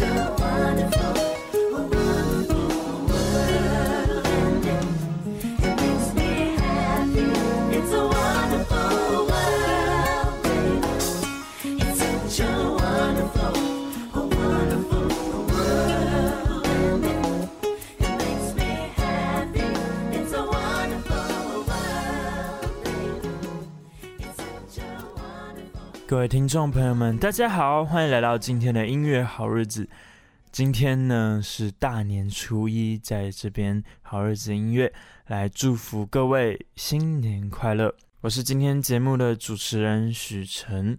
you. 各位听众朋友们，大家好，欢迎来到今天的音乐好日子。今天呢是大年初一，在这边好日子音乐来祝福各位新年快乐。我是今天节目的主持人许晨。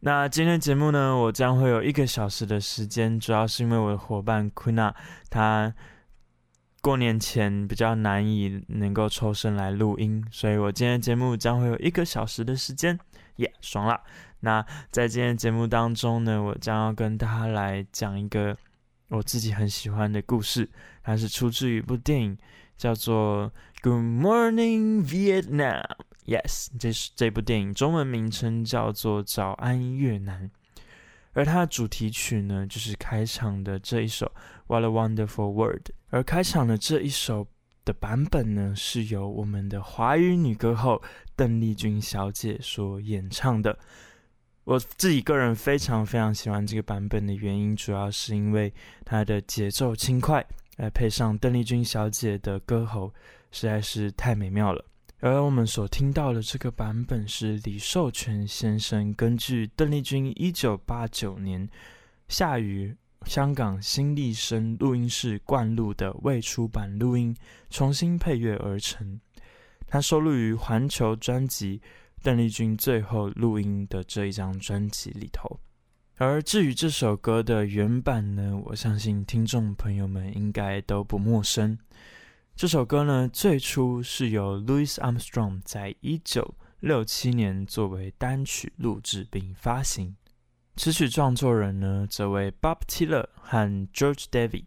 那今天节目呢，我将会有一个小时的时间，主要是因为我的伙伴 Kuna 他过年前比较难以能够抽身来录音，所以我今天节目将会有一个小时的时间。耶、爽啦！那在今天节目当中呢，我将要跟大家来讲一个我自己很喜欢的故事，它是出自于一部电影，叫做《Good Morning Vietnam》。Yes，这是这部电影中文名称叫做《早安越南》，而它的主题曲呢，就是开场的这一首《What a Wonderful World》，而开场的这一首的版本呢，是由我们的华语女歌后邓丽君小姐所演唱的。我自己个人非常非常喜欢这个版本的原因，主要是因为它的节奏轻快，来配上邓丽君小姐的歌喉，实在是太美妙了。而我们所听到的这个版本是李寿全先生根据邓丽君一九八九年下雨香港新立声录音室灌录的未出版录音，重新配乐而成。它收录于环球专辑邓丽君最后录音的这一张专辑里头。而至于这首歌的原版呢，我相信听众朋友们应该都不陌生。这首歌呢，最初是由 Louis Armstrong 在一九六七年作为单曲录制并发行。词曲创作人呢，则为 Bob Tyler 和 George David。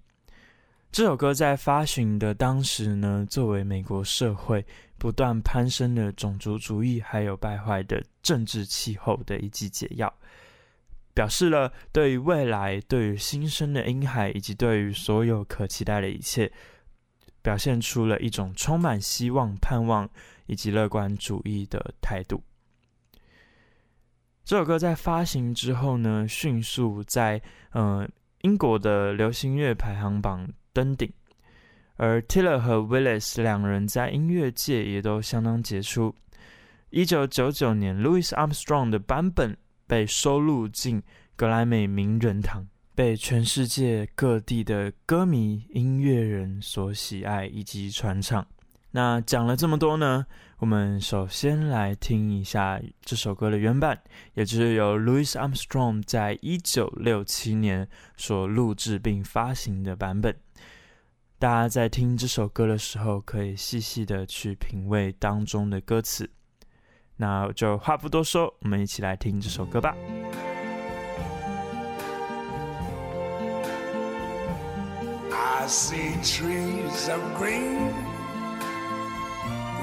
这首歌在发行的当时呢，作为美国社会不断攀升的种族主义还有败坏的政治气候的一剂解药，表示了对于未来、对于新生的婴孩以及对于所有可期待的一切，表现出了一种充满希望、盼望以及乐观主义的态度。这首歌在发行之后呢，迅速在呃英国的流行乐排行榜登顶，而 Tyler 和 Willis 两人在音乐界也都相当杰出。一九九九年，Louis Armstrong 的版本被收录进格莱美名人堂，被全世界各地的歌迷、音乐人所喜爱以及传唱。那讲了这么多呢，我们首先来听一下这首歌的原版，也就是由 Louis Armstrong 在一九六七年所录制并发行的版本。大家在听这首歌的时候，可以细细的去品味当中的歌词。那就话不多说，我们一起来听这首歌吧。I see trees of green,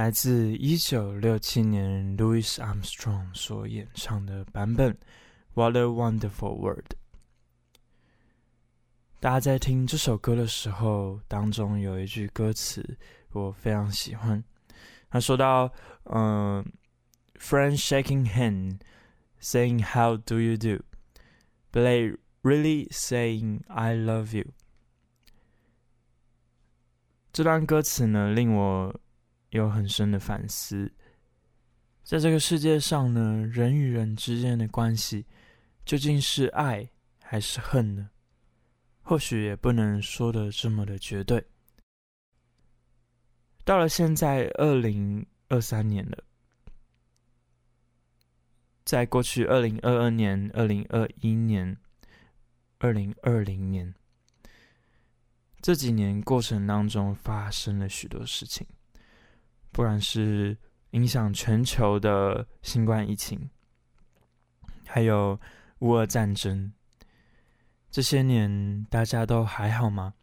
来自一九六七年 Louis Armstrong 所演唱的版本《What a Wonderful World》。大家在听这首歌的时候，当中有一句歌词我非常喜欢。他说到：“嗯、friend shaking hand, saying how do you do, but they really saying I love you。”这段歌词呢，令我有很深的反思。在这个世界上呢，人与人之间的关系究竟是爱还是恨呢？或许也不能说的这么的绝对。到了现在，二零二三年了，在过去二零二二年、二零二一年、二零二零年这几年过程当中，发生了许多事情，不管是影响全球的新冠疫情，还有乌俄战争。这些年大家都还好吗？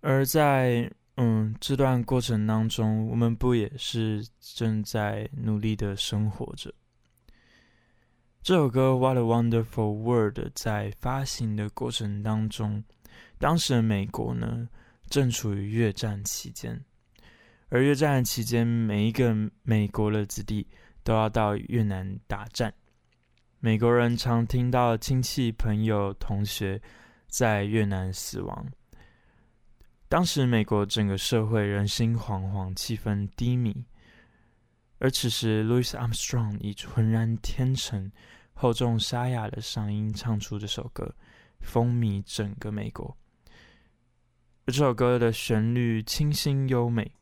而在嗯这段过程当中，我们不也是正在努力的生活着？这首歌《What a Wonderful World》在发行的过程当中，当时的美国呢正处于越战期间，而越战期间，每一个美国的子弟都要到越南打战。美国人常听到亲戚、朋友、同学在越南死亡。当时美国整个社会人心惶惶，气氛低迷。而此时，Louis Armstrong 以浑然天成、厚重沙哑的嗓音唱出这首歌，风靡整个美国。而这首歌的旋律清新优美，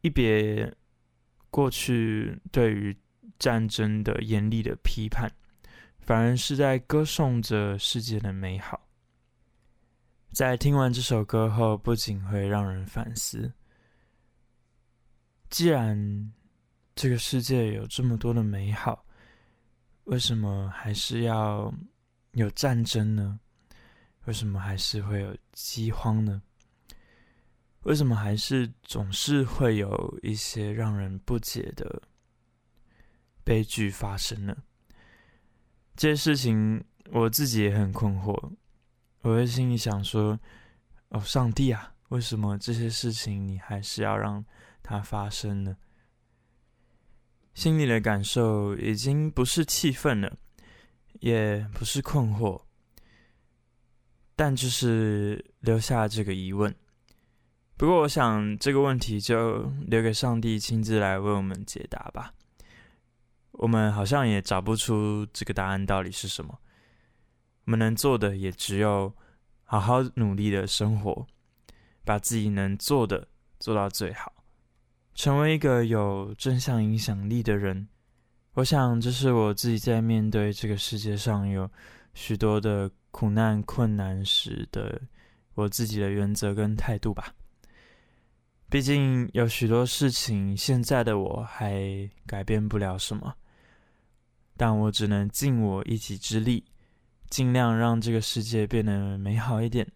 一别过去对于战争的严厉的批判，反而是在歌颂着世界的美好。在听完这首歌后，不仅会让人反思：既然这个世界有这么多的美好，为什么还是要有战争呢？为什么还是会有饥荒呢？为什么还是总是会有一些让人不解的？悲剧发生了，这些事情我自己也很困惑。我会心里想说：“哦，上帝啊，为什么这些事情你还是要让它发生呢？”心里的感受已经不是气愤了，也不是困惑，但就是留下这个疑问。不过，我想这个问题就留给上帝亲自来为我们解答吧。我们好像也找不出这个答案到底是什么。我们能做的也只有好好努力的生活，把自己能做的做到最好，成为一个有正向影响力的人。我想这是我自己在面对这个世界上有许多的苦难困难时的我自己的原则跟态度吧。毕竟有许多事情，现在的我还改变不了什么。但我只能尽我一己之力，尽量让这个世界变得美好一点。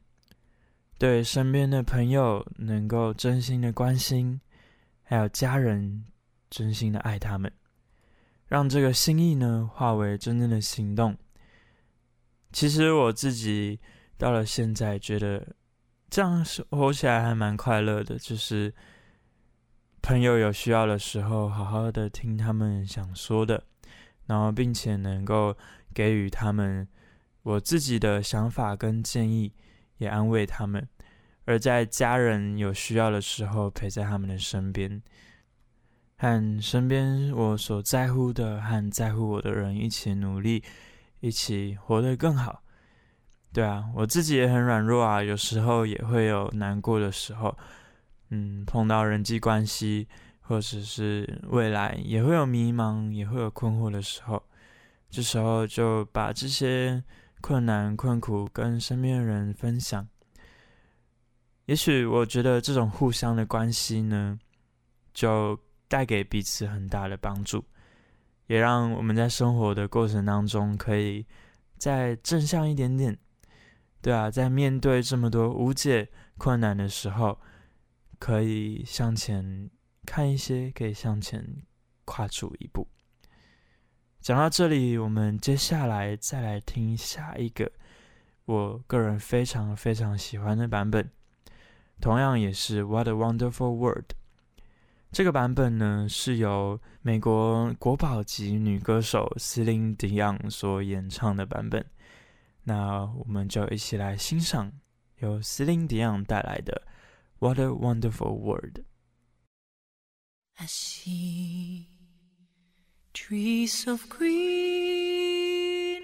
对身边的朋友能够真心的关心，还有家人真心的爱他们，让这个心意呢化为真正的行动。其实我自己到了现在，觉得这样活起来还蛮快乐的，就是朋友有需要的时候，好好的听他们想说的。然后，并且能够给予他们我自己的想法跟建议，也安慰他们；而在家人有需要的时候，陪在他们的身边。和身边我所在乎的和在乎我的人一起努力，一起活得更好。对啊，我自己也很软弱啊，有时候也会有难过的时候。嗯，碰到人际关系或者是未来，也会有迷茫，也会有困惑的时候。这时候就把这些困难困苦跟身边的人分享。也许我觉得这种互相的关系呢，就带给彼此很大的帮助，也让我们在生活的过程当中可以再正向一点点。对啊，在面对这么多无解困难的时候，可以向前看一些，可以向前跨出一步。讲到这里，我们接下来再来听下一个我个人非常非常喜欢的版本，同样也是《What a Wonderful World》。这个版本呢，是由美国国宝级女歌手 Celine Dion 所演唱的版本。那我们就一起来欣赏由 Celine Dion 带来的《What a Wonderful World》。I see trees of green,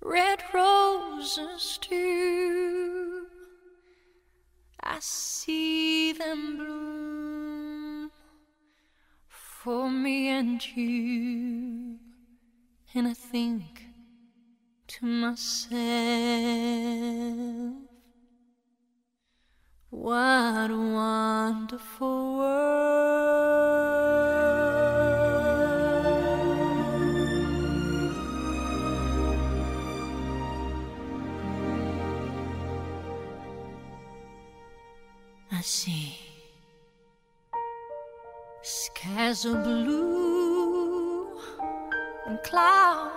red roses too. I see them bloom for me and you, and I think to myself, what a wonderful world. I see skies of blue and clouds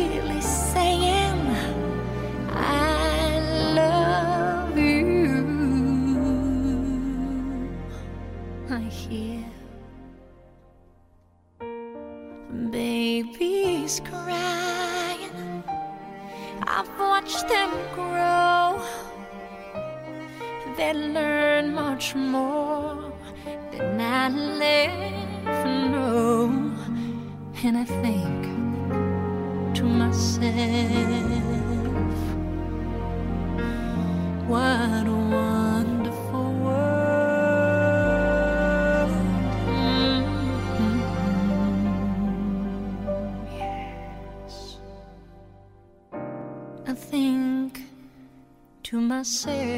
I say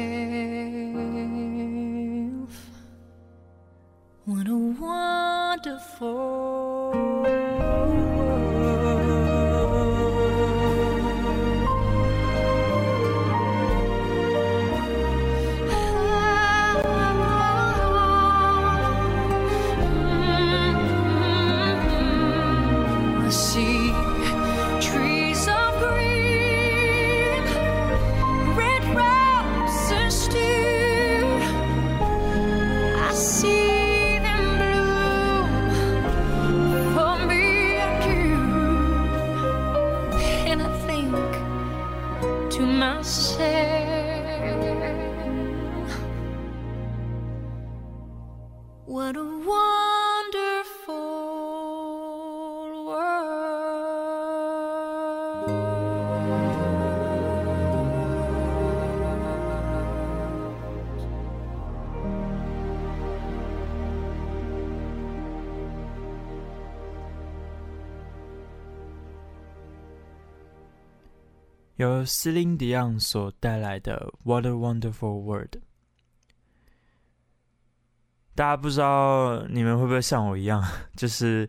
由 Celine Dion 所带来的《What a Wonderful World》。大家不知道你们会不会像我一样，就是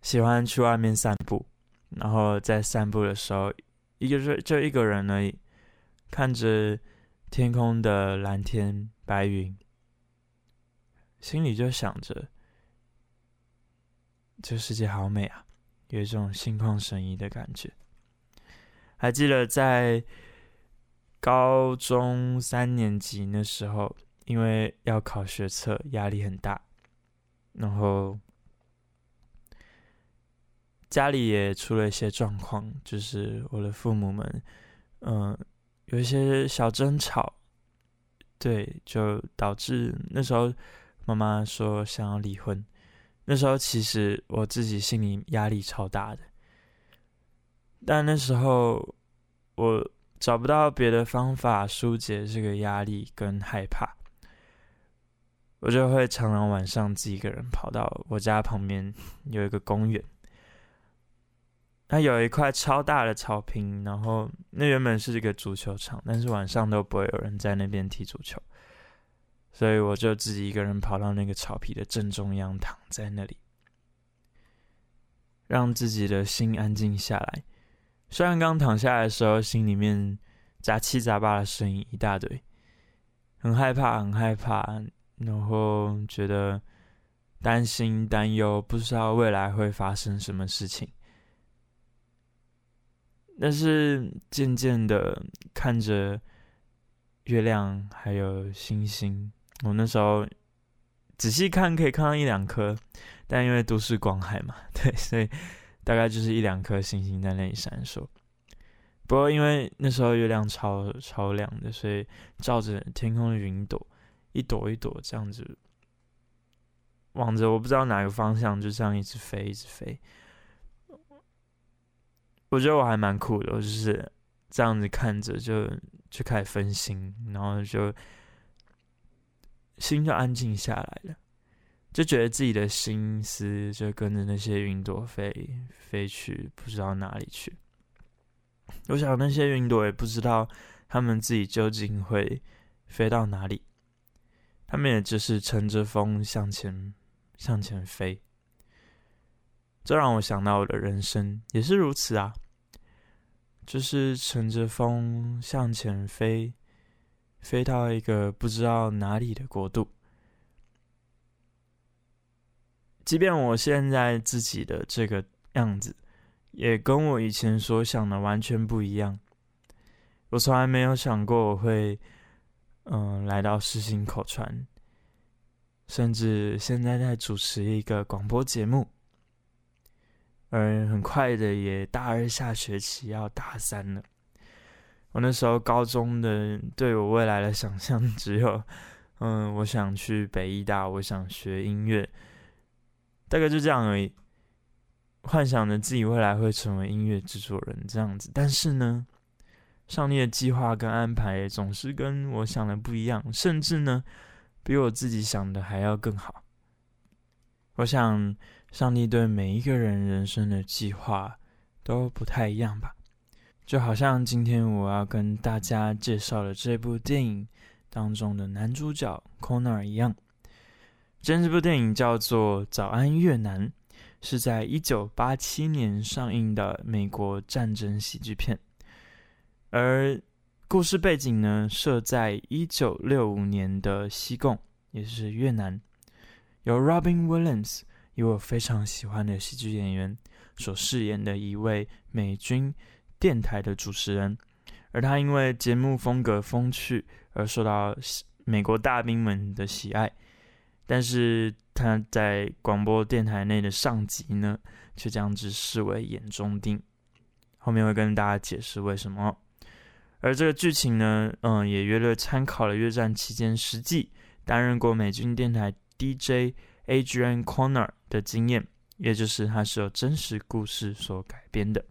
喜欢去外面散步，然后在散步的时候，一个就就一个人而已，看着天空的蓝天白云，心里就想着，这世界好美啊，有一种心旷神怡的感觉。还记得在高中三年级那时候。因为要考学测，压力很大，然后家里也出了一些状况，就是我的父母们，嗯、有一些小争吵，对，就导致那时候妈妈说想要离婚。那时候其实我自己心里压力超大的，但那时候我找不到别的方法疏解这个压力跟害怕。我就会常常晚上自己一个人跑到我家旁边有一个公园，它有一块超大的草坪，然后那原本是一个足球场，但是晚上都不会有人在那边踢足球，所以我就自己一个人跑到那个草皮的正中央躺在那里，让自己的心安静下来。虽然刚躺下来的时候心里面杂七杂八的声音一大堆，很害怕，很害怕。然后觉得担心、担忧，不知道未来会发生什么事情。但是渐渐的看着月亮还有星星，我那时候仔细看可以看到一两颗，但因为都市光害嘛，对，所以大概就是一两颗星星在那里闪烁。不过因为那时候月亮超超亮的，所以照着天空的云朵。一朵一朵这样子，往着我不知道哪个方向，就这样一直飞，一直飞。我觉得我还蛮酷的，我就是这样子看着，就就开始分心，然后就心就安静下来了，就觉得自己的心思就跟着那些云朵飞飞去，不知道哪里去。我想那些云朵也不知道他们自己究竟会飞到哪里。他们也只是乘着风向前向前飞，这让我想到我的人生也是如此啊，就是乘着风向前飞，飞到一个不知道哪里的国度。即便我现在自己的这个样子，也跟我以前所想的完全不一样。我从来没有想过我会。嗯，来到世新口传，甚至现在在主持一个广播节目，而很快的也大二下学期要大三了。我那时候高中的对我未来的想象 只有，嗯，我想去北艺大，我想学音乐，大概就这样而已。幻想着自己未来会成为音乐制作人这样子，但是呢，上帝的计划跟安排总是跟我想的不一样，甚至呢，比我自己想的还要更好。我想，上帝对每一个人人生的计划都不太一样吧？就好像今天我要跟大家介绍的这部电影当中的男主角 Connor 一样。今天这部电影叫做《早安越南》，是在一九八七年上映的美国战争喜剧片。而故事背景呢，设在一九六五年的西贡，也是越南，由 Robin Williams，以我非常喜欢的喜剧演员所饰演的一位美军电台的主持人。而他因为节目风格风趣而受到美国大兵们的喜爱，但是他在广播电台内的上级呢，却将之视为眼中钉。后面会跟大家解释为什么。而这个剧情呢，嗯，也约略参考了越战期间实际担任过美军电台 DJ Adrian Corner 的经验，也就是他是由真实故事所改编的。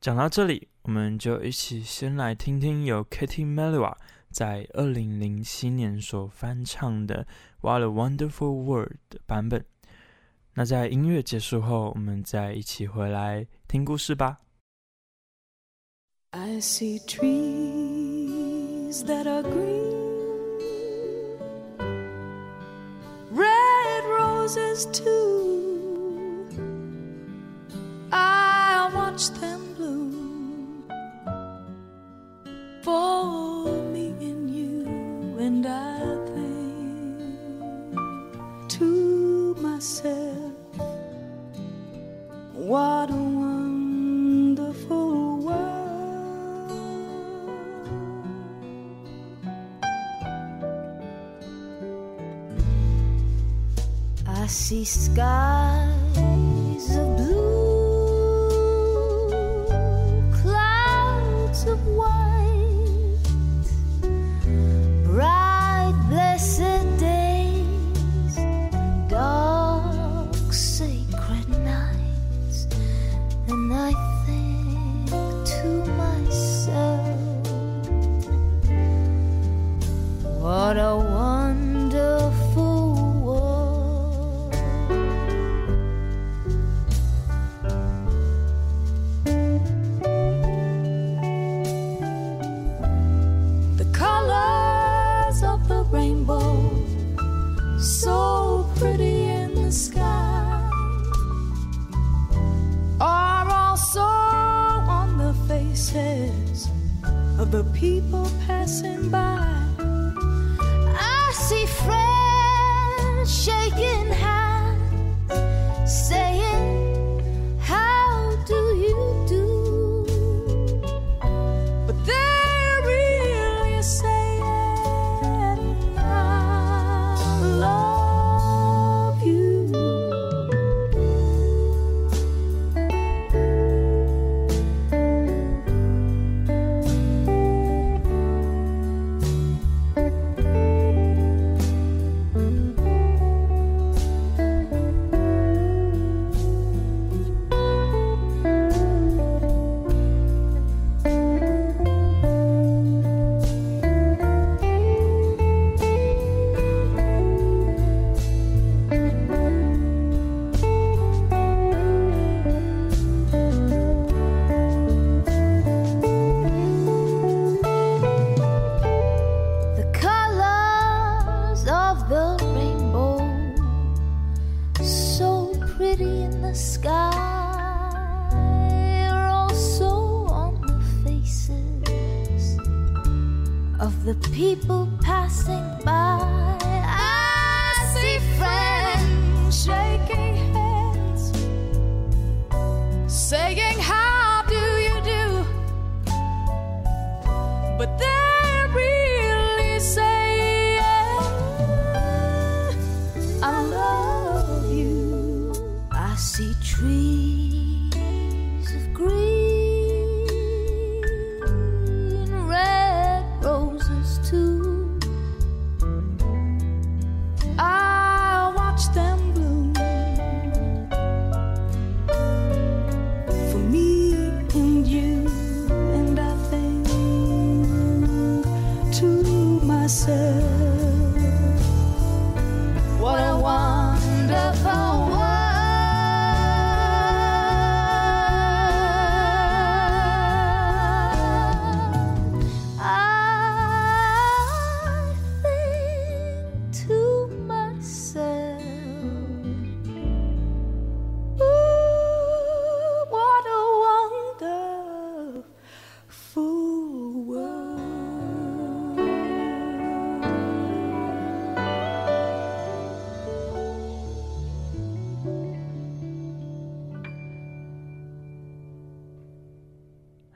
讲到这里，我们就一起先来听听由 Katie Melua 在二零零七年所翻唱的《What a Wonderful World》版本。那在音乐结束后，我们再一起回来听故事吧。I see trees that are green, red roses too. I watch them bloom for me and I think to myself, what a wonderful world. I see skies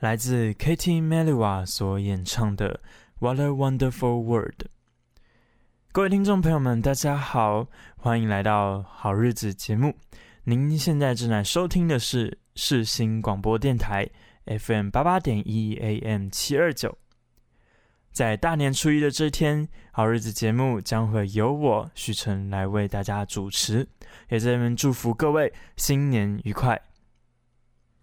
来自 Katy Melua 所演唱的《What a Wonderful World》。各位听众朋友们，大家好，欢迎来到好日子节目。您现在正在收听的是世新广播电台 FM 八八点一 AM 七二九。在大年初一的这天，好日子节目将会由我许晨来为大家主持，也在这边祝福各位新年愉快。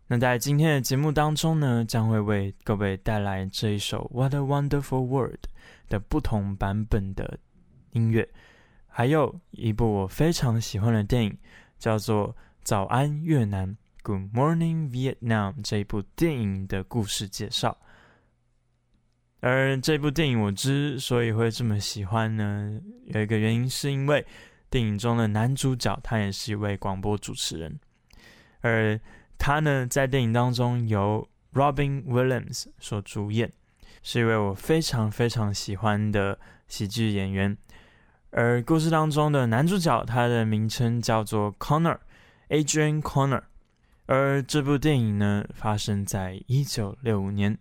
那在今天的节目当中呢，将会为各位带来这一首《What a Wonderful World》的不同版本的音乐，还有一部我非常喜欢的电影，叫做《早安越南》（Good Morning Vietnam） 这一部电影的故事介绍。而这部电影我之所以会这么喜欢呢，有一个原因是因为电影中的男主角他也是一位广播主持人，而他呢在电影当中由 Robin Williams 所主演，是一位我非常非常喜欢的喜剧演员。而故事当中的男主角他的名称叫做 Connor，Adrian Connor。而这部电影呢发生在一九六五年。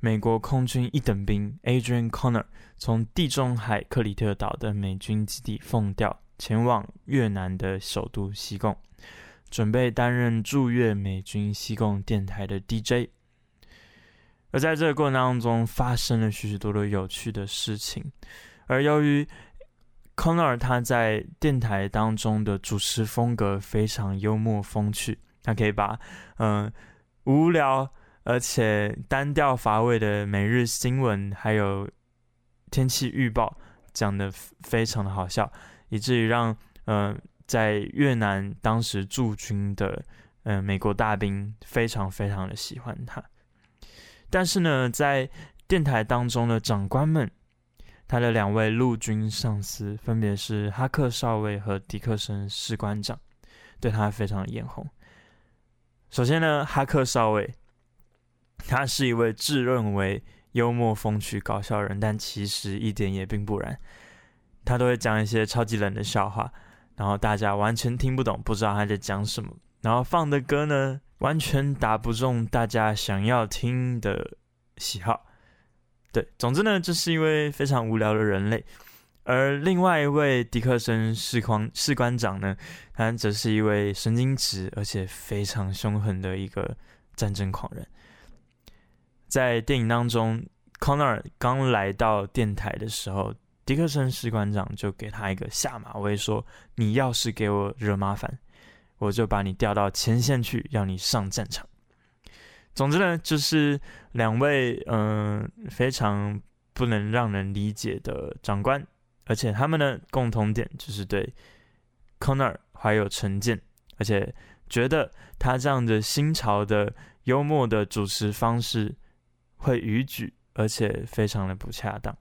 美国空军一等兵 Adrian Connor 从地中海克里特岛的美军基地奉调前往越南的首都西贡，准备担任驻越美军西贡电台的 DJ。而在这个过程当中，发生了许许多多有趣的事情。而由于 Connor 他在电台当中的主持风格非常幽默风趣，他可以把嗯、无聊。而且单调乏味的每日新闻，还有天气预报讲得非常的好笑，以至于让呃在越南当时驻军的呃美国大兵非常非常的喜欢他。但是呢，在电台当中的长官们，他的两位陆军上司分别是哈克少尉和迪克森士官长，对他非常的眼红。首先呢，哈克少尉。他是一位自认为幽默风趣搞笑人，但其实一点也并不然。他都会讲一些超级冷的笑话，然后大家完全听不懂，不知道他在讲什么。然后放的歌呢，完全打不中大家想要听的喜好。对，总之呢，这是一位非常无聊的人类。而另外一位迪克森士官士官长呢，他则是一位神经质而且非常凶狠的一个战争狂人。在电影当中，Connor 刚来到电台的时候，迪克森士官长就给他一个下马威，说：“你要是给我惹麻烦，我就把你调到前线去，让你上战场。”总之呢，就是两位嗯、非常不能让人理解的长官，而且他们的共同点就是对 Connor 怀有成见，而且觉得他这样的新潮的幽默的主持方式。会逾矩，而且非常的不恰当。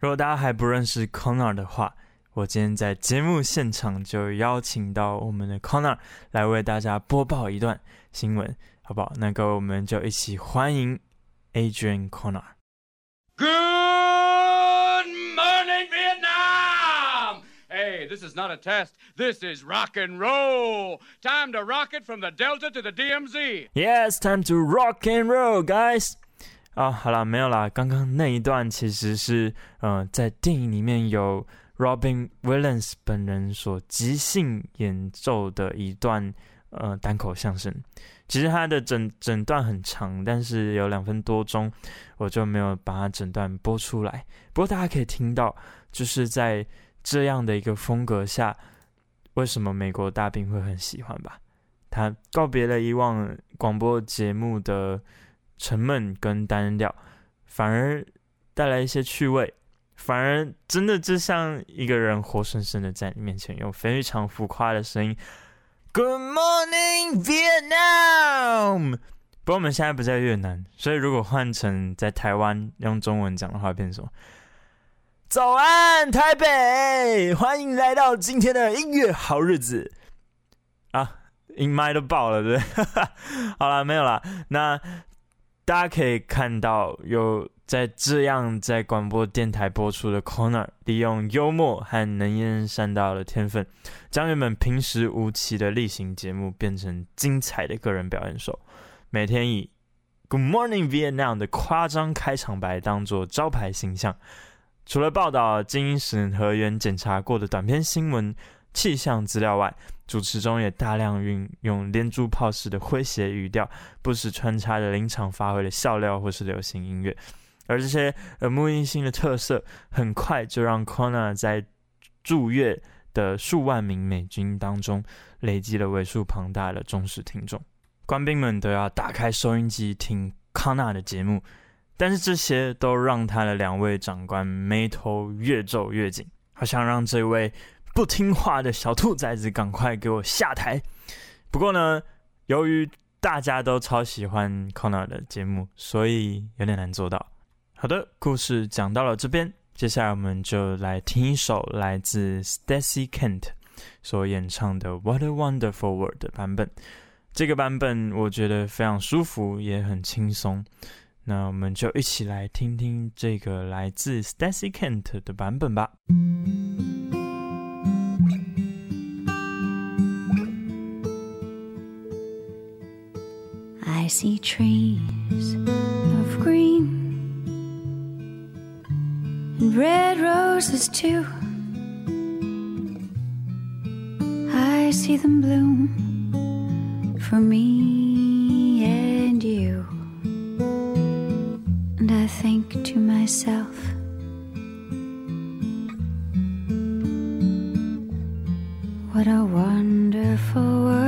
如果大家还不认识 Connor 的话，我今天在节目现场就邀请到我们的 Connor 来为大家播报一段新闻，好不好？那个我们就一起欢迎 Adrian Connor。Good morning, Vietnam! Hey, this is not a test. This is rock and roll. Time to rock it from the Delta to the DMZ. Yes, time to rock and roll, guys. 啊，好了，没有啦。刚刚那一段其实是，呃，在电影里面有 Robin Williams 本人所即兴演奏的一段，呃，单口相声。其实他的整整段很长，但是有两分多钟，我就没有把它整段播出来。不过大家可以听到，就是在这样的一个风格下。为什么美国大兵会很喜欢吧？他告别了以往广播节目的沉闷跟单调，反而带来一些趣味，反而真的就像一个人活生生的在你面前，用非常浮夸的声音，Good morning Vietnam。不过我们现在不在越南，所以如果换成在台湾用中文讲的话，变成什么？早安，台北！欢迎来到今天的音乐好日子啊！音麦都爆了，对不对？好了，没有了。那大家可以看到，有在这样在广播电台播出的 Connor，利用幽默和能言善道的天分，将原本平时无奇的例行节目变成精彩的个人表演秀。每天以 Good Morning Vietnam 的夸张开场白当做招牌形象。除了报道经审核员检查过的短篇新闻、气象资料外，主持中也大量运用连珠炮式的诙谐语调，不时穿插着临场发挥的笑料或是流行音乐。而这些耳目一新的特色，很快就让 c o n a 在驻越的数万名美军当中累积了为数庞大的忠实听众。官兵们都要打开收音机听 c o n a 的节目。但是这些都让他的两位长官眉头越皱越紧，好想让这位不听话的小兔崽子赶快给我下台。不过呢，由于大家都超喜欢 Connor 的节目，所以有点难做到。好的，故事讲到了这边，接下来我们就来听一首来自 Stacy Kent 所演唱的《What a Wonderful World》的版本。这个版本我觉得非常舒服，也很轻松。那我们就一起来听听这个来自 Stacy Kent 的版本吧。I see trees of green and red roses too. I see them bloom for me and you. And I think to myself, what a wonderful world.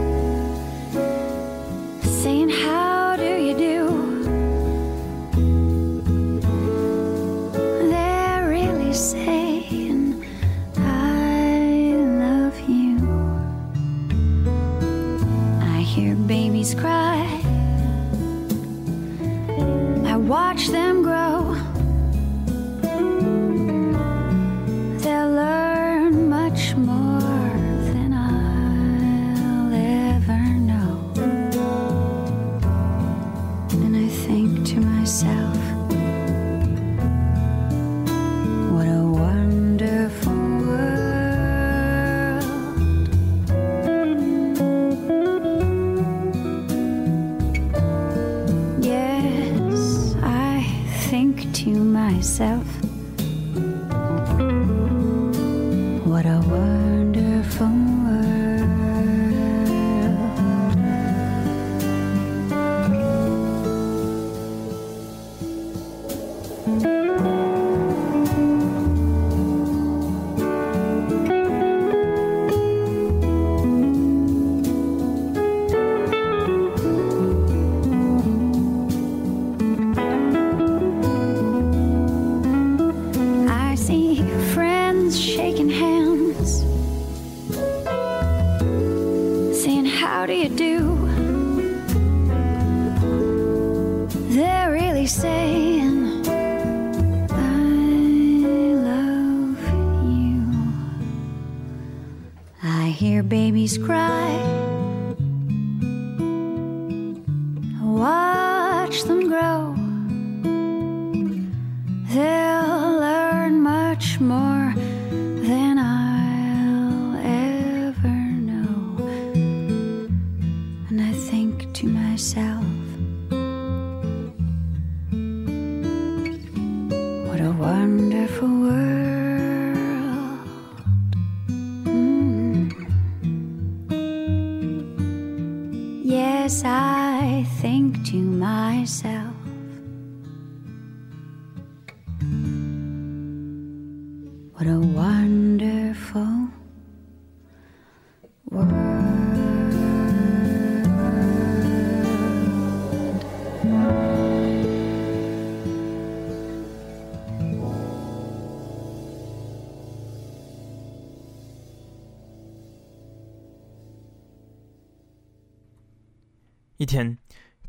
天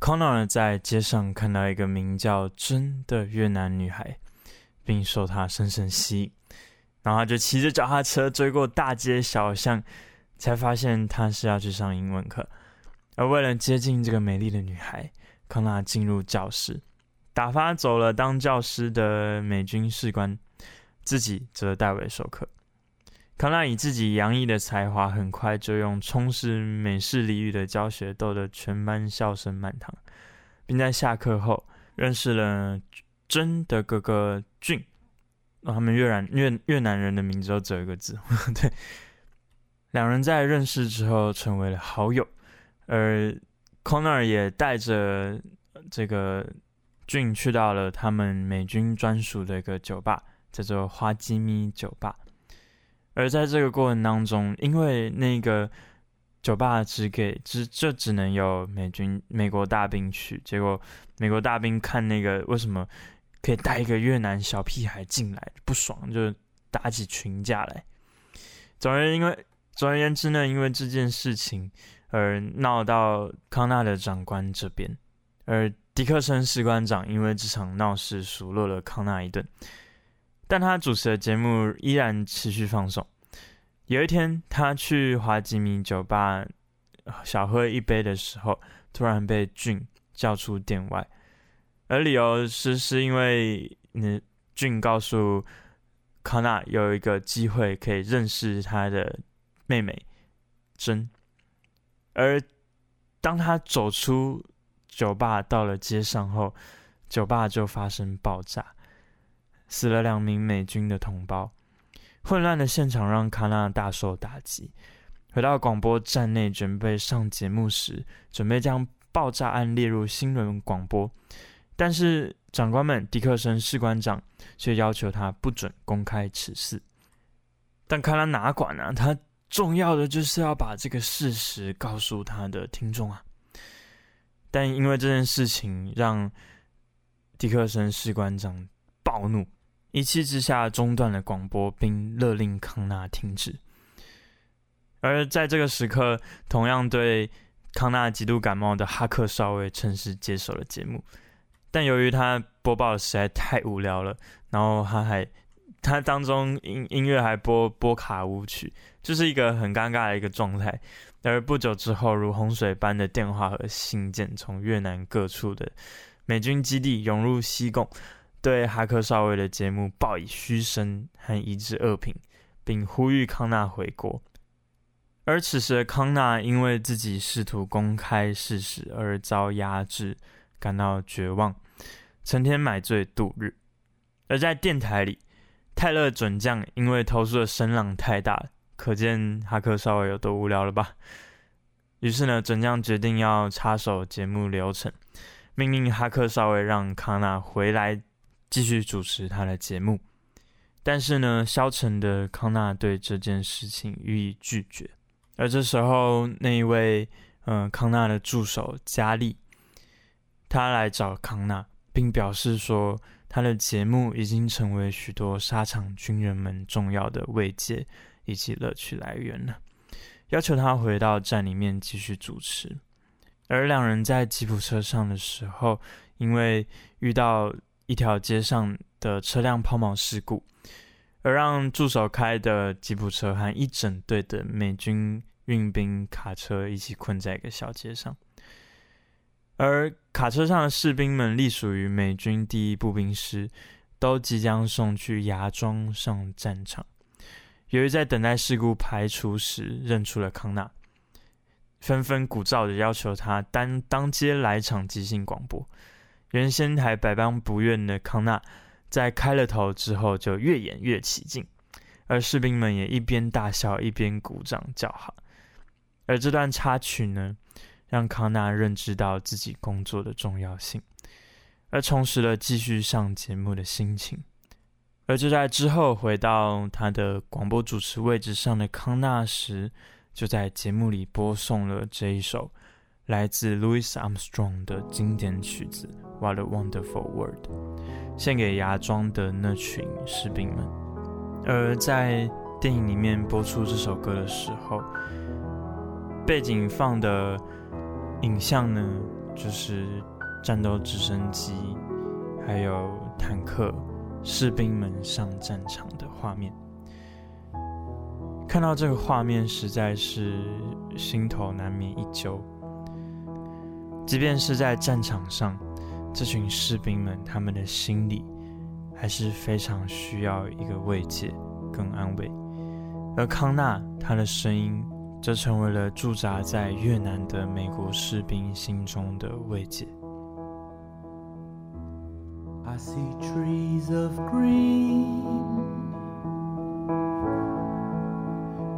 ，Connor 在街上看到一个名叫真的越南女孩，并受她深深吸引。然后他就骑着脚踏车追过大街小巷，才发现她是要去上英文课。而为了接近这个美丽的女孩康纳进入教室，打发走了当教师的美军士官，自己则代为授课。康纳以自己洋溢的才华，很快就用充实美式俚语的教学逗得全班笑声满堂，并在下课后认识了真的哥哥俊。他们越南越越南人的名字都只有一个字，对。两人在认识之后成为了好友，而 Connor 也带着这个俊去到了他们美军专属的一个酒吧，叫做花基米酒吧。而在这个过程当中，因为那个酒吧只给只就只能有美军美国大兵去，结果美国大兵看那个为什么可以带一个越南小屁孩进来，不爽就打起群架来。总而因为总而言之呢，因为这件事情而闹到康纳的长官这边，而迪克森士官长因为这场闹事数落了康纳一顿。但他主持的节目依然持续放送。有一天，他去华吉米酒吧小喝一杯的时候，突然被俊叫出店外，而理由是是因为那俊告诉康纳有一个机会可以认识他的妹妹珍。而当他走出酒吧到了街上后，酒吧就发生爆炸。死了两名美军的同胞，混乱的现场让卡纳大受打击。回到广播站内准备上节目时，准备将爆炸案列入新闻广播，但是长官们迪克森士官长却要求他不准公开此事。但卡纳哪管啊？他重要的就是要把这个事实告诉他的听众啊！但因为这件事情，让迪克森士官长暴怒。一气之下中断了广播，并勒令康纳停止。而在这个时刻，同样对康纳极度感冒的哈克少尉趁势接手了节目。但由于他播报的实在太无聊了，然后他还他当中音音乐还播波卡舞曲，就是一个很尴尬的一个状态。而不久之后，如洪水般的电话和信件从越南各处的美军基地涌入西贡。对哈克少尉的节目报以嘘声和一致恶评，并呼吁康纳回国。而此时的康纳因为自己试图公开事实而遭压制，感到绝望，成天买醉度日。而在电台里，泰勒准将因为投诉的声浪太大，可见哈克少尉有多无聊了吧？于是呢，准将决定要插手节目流程，命令哈克少尉让康纳回来。继续主持他的节目，但是呢，消沉的康纳对这件事情予以拒绝。而这时候，那一位嗯、呃，康纳的助手加利，他来找康纳，并表示说，他的节目已经成为许多沙场军人们重要的慰藉以及乐趣来源了，要求他回到站里面继续主持。而两人在吉普车上的时候，因为遇到一条街上的车辆抛锚事故，而让助手开的吉普车和一整队的美军运兵卡车一起困在一个小街上，而卡车上的士兵们隶属于美军第一步兵师，都即将送去芽庄上战场。由于在等待事故排除时认出了康纳，纷纷鼓噪的要求他当当街来场即兴广播。原先还百般不愿的康纳，在开了头之后就越演越起劲，而士兵们也一边大笑一边鼓掌叫好。而这段插曲呢，让康纳认知到自己工作的重要性，而重拾了继续上节目的心情。而就在之后回到他的广播主持位置上的康纳时，就在节目里播送了这一首。来自 Louis Armstrong 的经典曲子《What a Wonderful World》，献给芽庄的那群士兵们。而在电影里面播出这首歌的时候，背景放的影像呢，就是战斗直升机，还有坦克、士兵们上战场的画面。看到这个画面，实在是心头难免一揪。即便是在战场上，这群士兵们他们的心里还是非常需要一个慰藉跟安慰。而康纳他的声音，则成为了驻扎在越南的美国士兵心中的慰藉。I see trees of green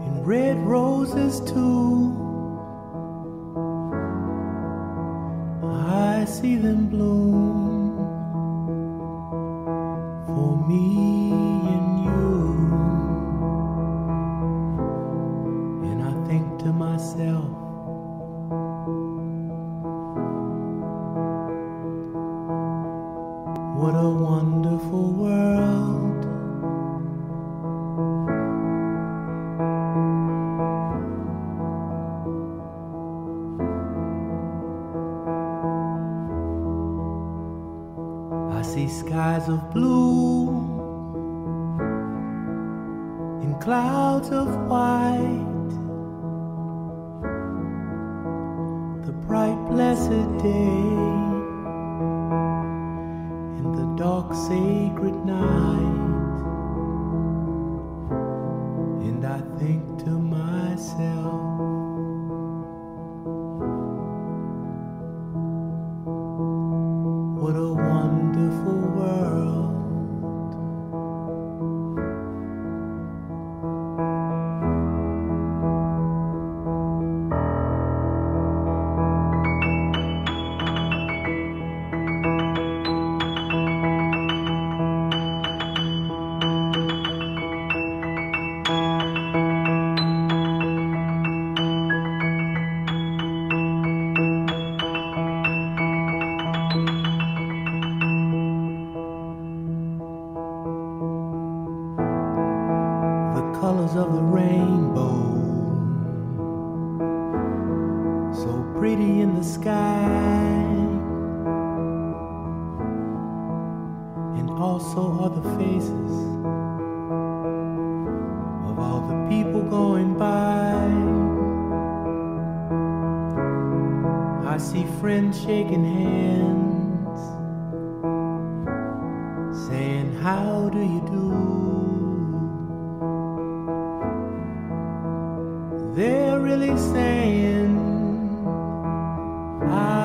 and red roses too. I see them bloom for me and you. And I think to myself, What a wonderful world. Skies of blue and clouds of white. The bright, blessed day in the dark, sacred night. They're really saying, I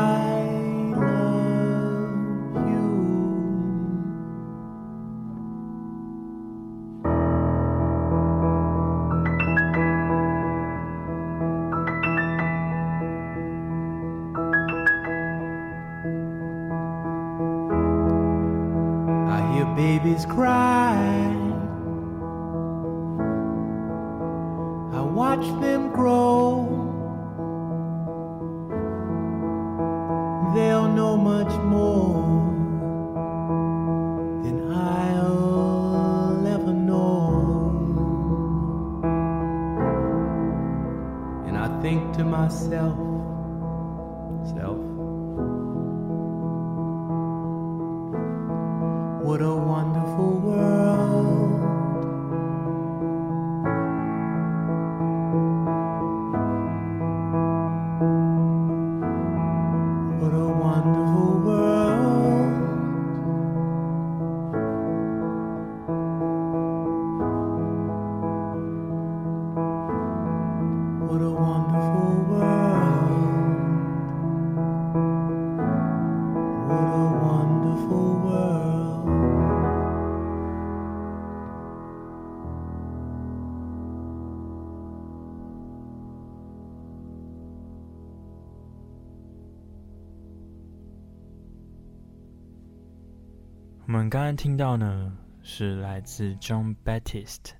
刚刚听到呢，是来自 John Baptiste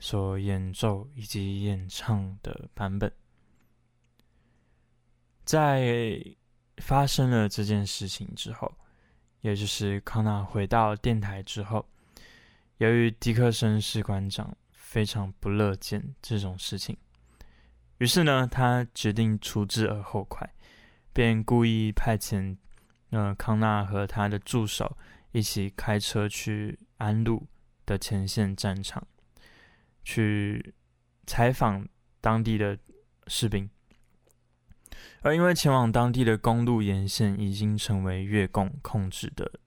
所演奏以及演唱的版本。在发生了这件事情之后，也就是康纳回到电台之后，由于迪克森士官长非常不乐见这种事情，于是呢，他决定除之而后快，便故意派遣。呃，康纳和他的助手一起开车去安陆的前线战场，去采访当地的士兵。而因为前往当地的公路沿线已经成为越共控制的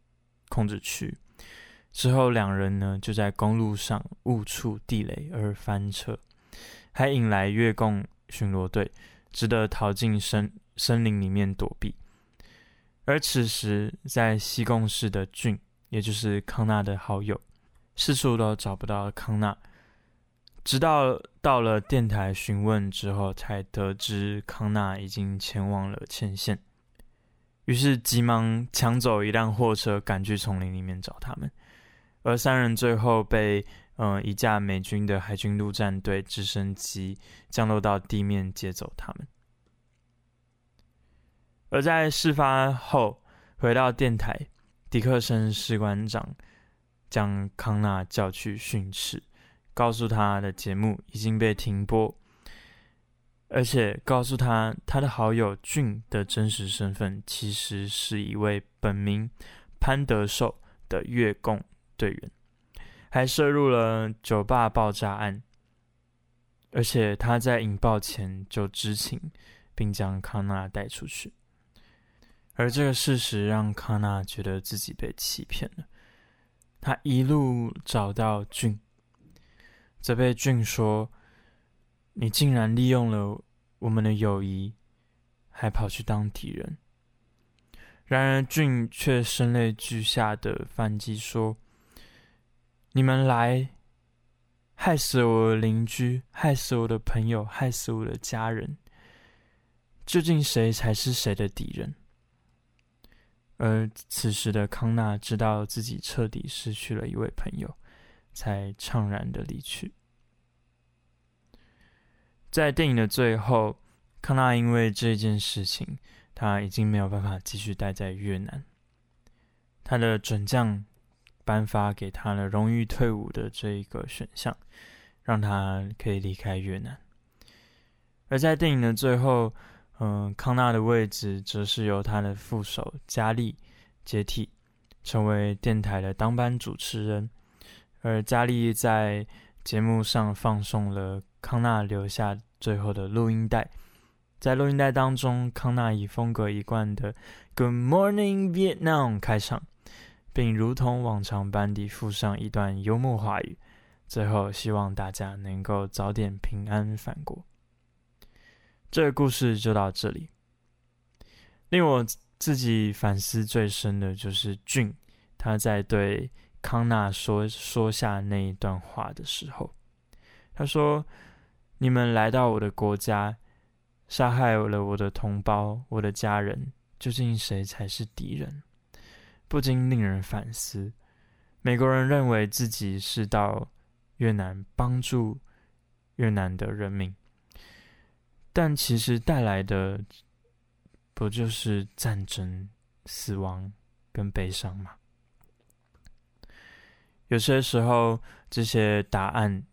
控制区，之后两人呢就在公路上误触地雷而翻车，还引来越共巡逻队，只得逃进森森林里面躲避。而此时，在西贡市的俊，也就是康纳的好友，四处都找不到康纳，直到到了电台询问之后，才得知康纳已经前往了前线。于是急忙抢走一辆货车，赶去丛林里面找他们。而三人最后被嗯、呃、一架美军的海军陆战队直升机降落到地面接走他们。而在事发后，回到电台，迪克森士官长将康纳叫去训斥，告诉他的节目已经被停播，而且告诉他他的好友俊的真实身份其实是一位本名潘德寿的越共队员，还涉入了酒吧爆炸案，而且他在引爆前就知情，并将康纳带出去。而这个事实让康纳觉得自己被欺骗了。他一路找到俊，责备俊说：“你竟然利用了我们的友谊，还跑去当敌人。”然而俊却声泪俱下的反击说：“你们来，害死我的邻居，害死我的朋友，害死我的家人。究竟谁才是谁的敌人？”而此时的康纳知道自己彻底失去了一位朋友，才怅然的离去。在电影的最后，康纳因为这件事情，他已经没有办法继续待在越南。他的准将颁发给他了荣誉退伍的这一个选项，让他可以离开越南。而在电影的最后，嗯，康纳的位置则是由他的副手佳丽接替，成为电台的当班主持人。而佳丽在节目上放送了康纳留下最后的录音带，在录音带当中，康纳以风格一贯的 “Good Morning Vietnam” 开场，并如同往常般地附上一段幽默话语，最后希望大家能够早点平安返国。这个故事就到这里。令我自己反思最深的就是俊，他在对康纳说说下那一段话的时候，他说：“你们来到我的国家，杀害了我的同胞、我的家人，究竟谁才是敌人？”不禁令人反思。美国人认为自己是到越南帮助越南的人民。但其实带来的不就是战争、死亡跟悲伤吗？有些时候，这些答案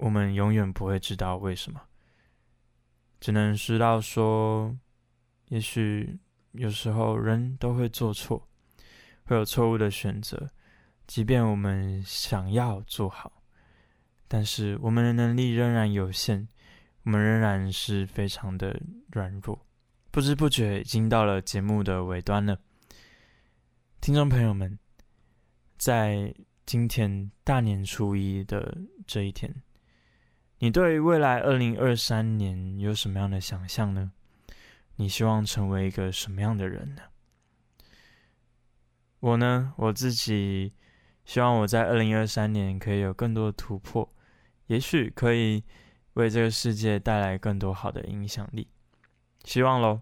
我们永远不会知道为什么，只能知道说，也许有时候人都会做错，会有错误的选择，即便我们想要做好，但是我们的能力仍然有限。我们仍然是非常的软弱，不知不觉已经到了节目的尾端了。听众朋友们，在今天大年初一的这一天，你对未来二零二三年有什么样的想象呢？你希望成为一个什么样的人呢？我呢，我自己希望我在二零二三年可以有更多的突破，也许可以。为这个世界带来更多好的影响力，希望喽。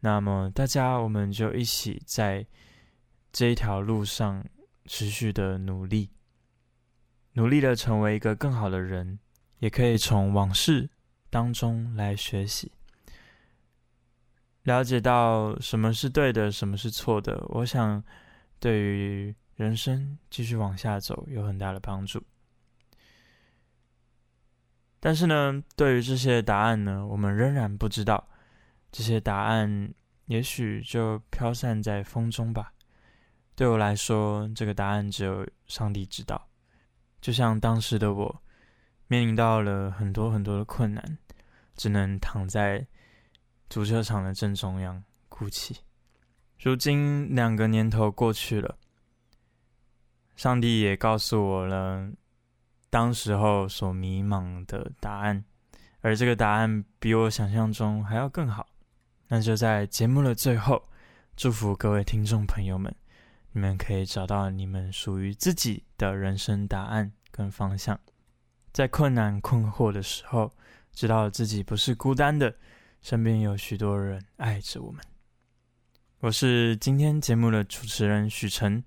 那么大家，我们就一起在这一条路上持续的努力，努力的成为一个更好的人，也可以从往事当中来学习，了解到什么是对的，什么是错的。我想，对于人生继续往下走有很大的帮助。但是呢，对于这些答案呢，我们仍然不知道。这些答案也许就飘散在风中吧。对我来说，这个答案只有上帝知道。就像当时的我，面临到了很多很多的困难，只能躺在足球场的正中央哭泣。如今两个年头过去了，上帝也告诉我了当时候所迷茫的答案，而这个答案比我想象中还要更好。那就在节目的最后，祝福各位听众朋友们，你们可以找到你们属于自己的人生答案跟方向。在困难困惑的时候，知道自己不是孤单的，身边有许多人爱着我们。我是今天节目的主持人许晨，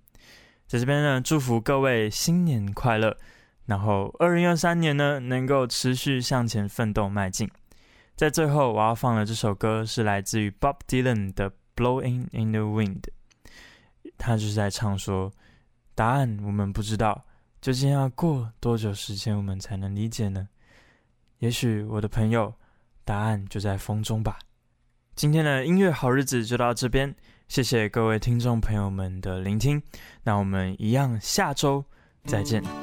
在这边呢，祝福各位新年快乐，然后二零二三年呢，能够持续向前奋斗迈进。在最后，我要放的这首歌是来自于 Bob Dylan 的《Blowing in the Wind》，他就是在唱说，答案我们不知道，究竟要过多久时间我们才能理解呢？也许我的朋友，答案就在风中吧。今天的音乐好日子就到这边，谢谢各位听众朋友们的聆听，那我们一样下周再见。